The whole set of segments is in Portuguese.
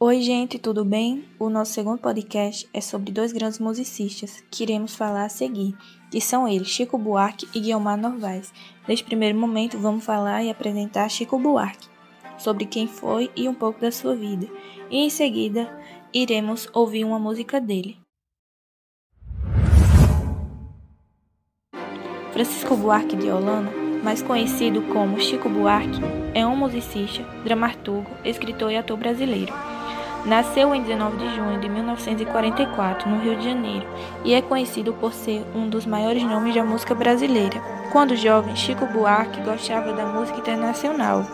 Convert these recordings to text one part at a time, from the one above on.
Oi, gente, tudo bem? O nosso segundo podcast é sobre dois grandes musicistas que iremos falar a seguir, que são eles, Chico Buarque e Guilmar Novaes. Neste primeiro momento, vamos falar e apresentar Chico Buarque, sobre quem foi e um pouco da sua vida, e em seguida iremos ouvir uma música dele. Francisco Buarque de Holanda, mais conhecido como Chico Buarque, é um musicista, dramaturgo, escritor e ator brasileiro. Nasceu em 19 de junho de 1944, no Rio de Janeiro, e é conhecido por ser um dos maiores nomes da música brasileira. Quando jovem, Chico Buarque gostava da música internacional.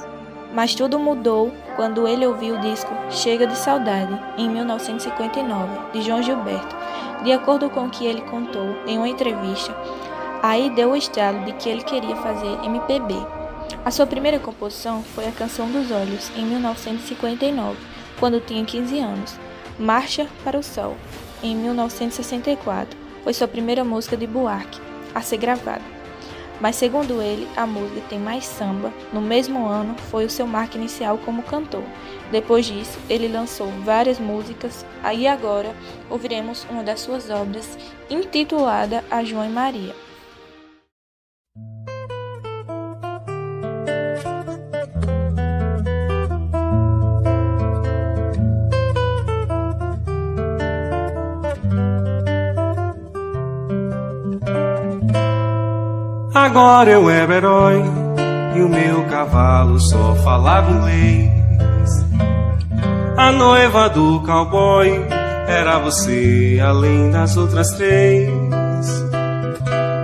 Mas tudo mudou quando ele ouviu o disco Chega de Saudade, em 1959, de João Gilberto. De acordo com o que ele contou em uma entrevista, aí deu o estalo de que ele queria fazer MPB. A sua primeira composição foi a Canção dos Olhos, em 1959 quando tinha 15 anos. Marcha para o Sol, em 1964, foi sua primeira música de Buarque a ser gravada. Mas segundo ele, a música tem mais samba. No mesmo ano, foi o seu marco inicial como cantor. Depois disso, ele lançou várias músicas. Aí agora ouviremos uma das suas obras, intitulada A João e Maria. Agora eu era herói e o meu cavalo só falava inglês. A noiva do cowboy era você, além das outras três.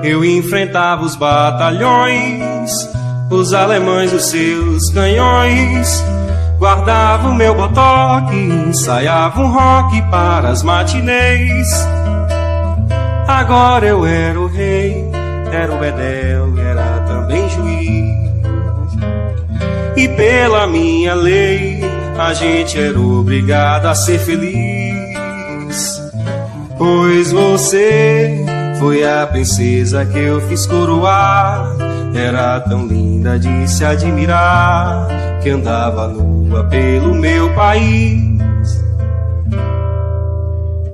Eu enfrentava os batalhões, os alemães, os seus canhões. Guardava o meu botoque, ensaiava um rock para as matinês. Agora eu era o rei era o Bedel, era também juiz. E pela minha lei, a gente era obrigado a ser feliz. Pois você foi a princesa que eu fiz coroar. Era tão linda de se admirar, que andava nua pelo meu país.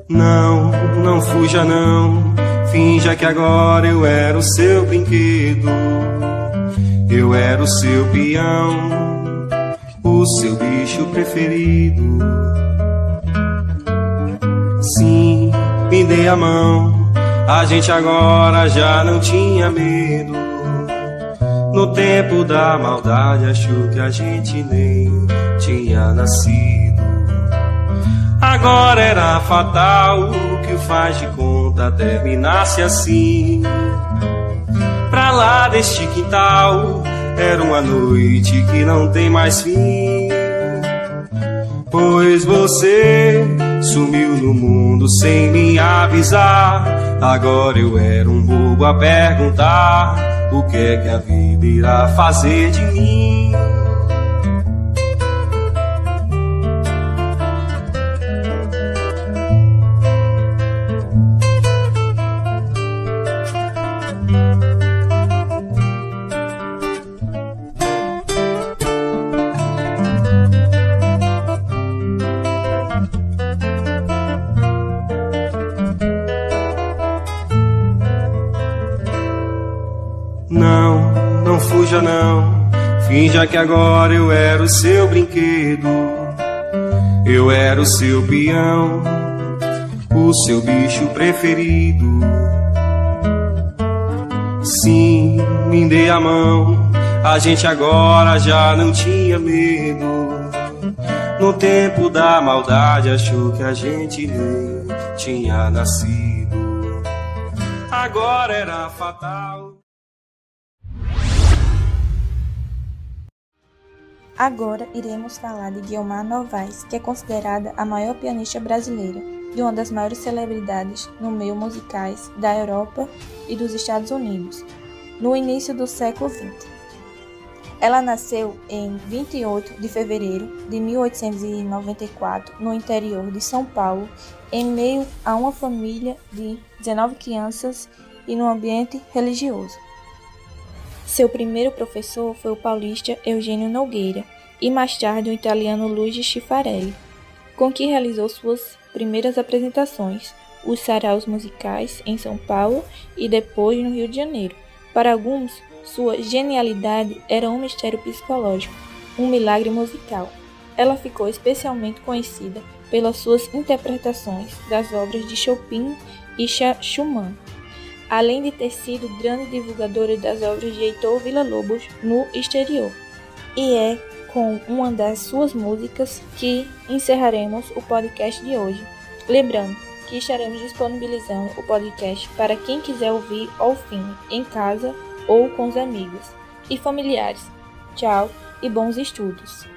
Não, não fuja não Finja que agora eu era o seu brinquedo. Eu era o seu peão, o seu bicho preferido. Sim, me dê a mão. A gente agora já não tinha medo. No tempo da maldade, achou que a gente nem tinha nascido. Agora era fatal que o faz de conta terminasse assim. Pra lá deste quintal era uma noite que não tem mais fim. Pois você sumiu no mundo sem me avisar. Agora eu era um bobo a perguntar: o que é que a vida irá fazer de mim? Fuja não. Finja que agora eu era o seu brinquedo. Eu era o seu peão, o seu bicho preferido. Sim, me dê a mão. A gente agora já não tinha medo. No tempo da maldade achou que a gente nem tinha nascido. Agora era fatal. Agora iremos falar de Guilmar Novaes, que é considerada a maior pianista brasileira e uma das maiores celebridades no meio musicais da Europa e dos Estados Unidos, no início do século XX. Ela nasceu em 28 de fevereiro de 1894 no interior de São Paulo, em meio a uma família de 19 crianças e num ambiente religioso. Seu primeiro professor foi o paulista Eugênio Nogueira e mais tarde o italiano Luigi Schifarelli. com que realizou suas primeiras apresentações, os saraus musicais em São Paulo e depois no Rio de Janeiro. Para alguns, sua genialidade era um mistério psicológico, um milagre musical. Ela ficou especialmente conhecida pelas suas interpretações das obras de Chopin e Schumann, além de ter sido grande divulgadora das obras de Heitor Villa-Lobos no exterior. E é com uma das suas músicas que encerraremos o podcast de hoje. Lembrando que estaremos disponibilizando o podcast para quem quiser ouvir ao fim, em casa ou com os amigos e familiares. Tchau e bons estudos!